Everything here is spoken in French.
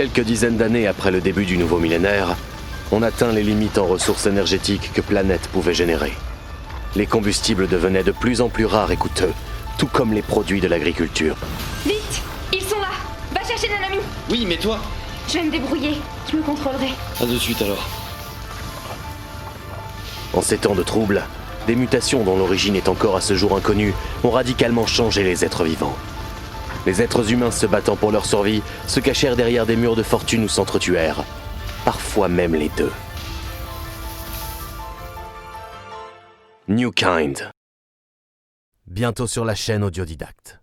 Quelques dizaines d'années après le début du nouveau millénaire, on atteint les limites en ressources énergétiques que Planète pouvait générer. Les combustibles devenaient de plus en plus rares et coûteux, tout comme les produits de l'agriculture. Vite Ils sont là Va chercher Nanami Oui, mais toi Je vais me débrouiller. Je me contrôlerai. À de suite alors. En ces temps de troubles, des mutations dont l'origine est encore à ce jour inconnue ont radicalement changé les êtres vivants. Les êtres humains se battant pour leur survie se cachèrent derrière des murs de fortune ou s'entretuèrent. Parfois même les deux. New Kind. Bientôt sur la chaîne Audiodidacte.